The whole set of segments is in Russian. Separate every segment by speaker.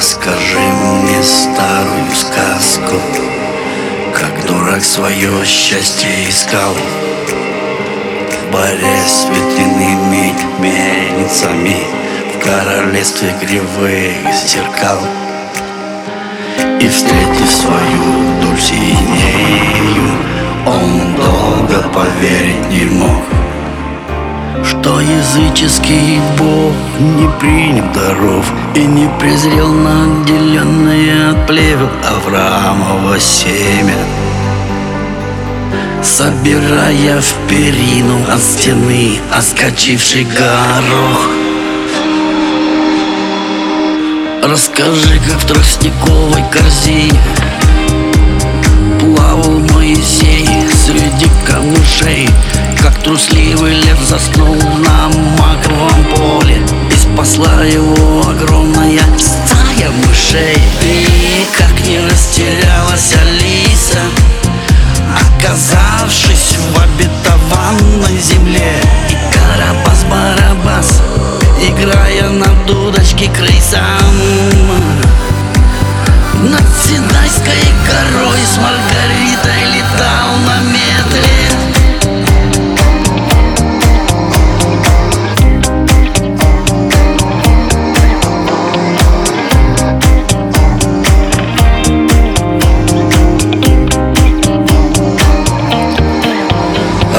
Speaker 1: Расскажи мне старую сказку Как дурак свое счастье искал. Борясь с ветряными мельницами В королевстве кривых зеркал И встретив свою Дульсинею Он долго поверить не мог что языческий бог не принял даров И не презрел наделенное от плевел Авраамова семя. Собирая в перину от стены Оскочивший горох. Расскажи, как в тростниковой корзине Играя на дудочке крысам Над Синайской горой с Маргаритой летал на метле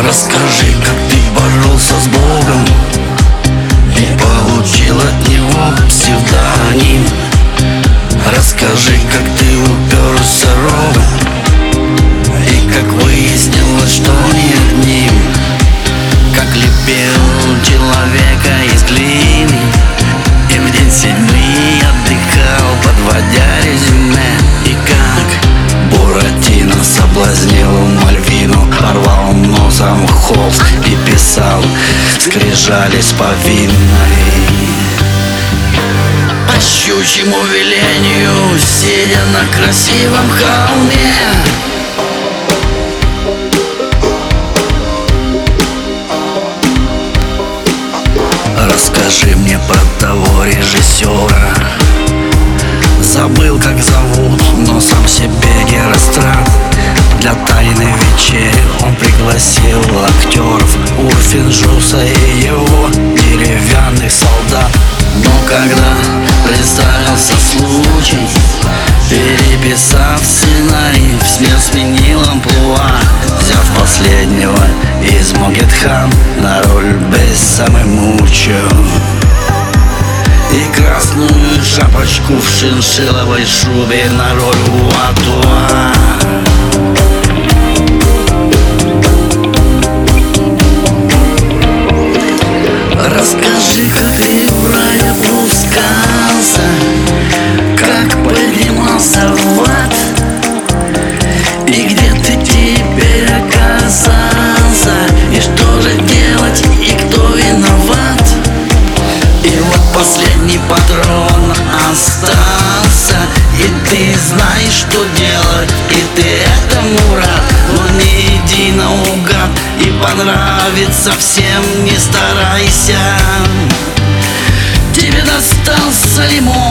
Speaker 1: Расскажи, холст и писал Скрижались повинной По щучьему велению Сидя на красивом холме. Расскажи мне про того режиссера. Забыл, как зовут, Для тайной вечери он пригласил актеров Урфин, Жуса и его деревянных солдат. Но когда представился случай Переписав сценарий, в смерть сменил амплуа. Взяв последнего из Могетхан На роль Бессамы Мучо И красную шапочку в шиншиловой шубе На роль Уатуа последний патрон остался И ты знаешь, что делать И ты этому рад Но не иди наугад И понравится всем не старайся. Тебе достался лимон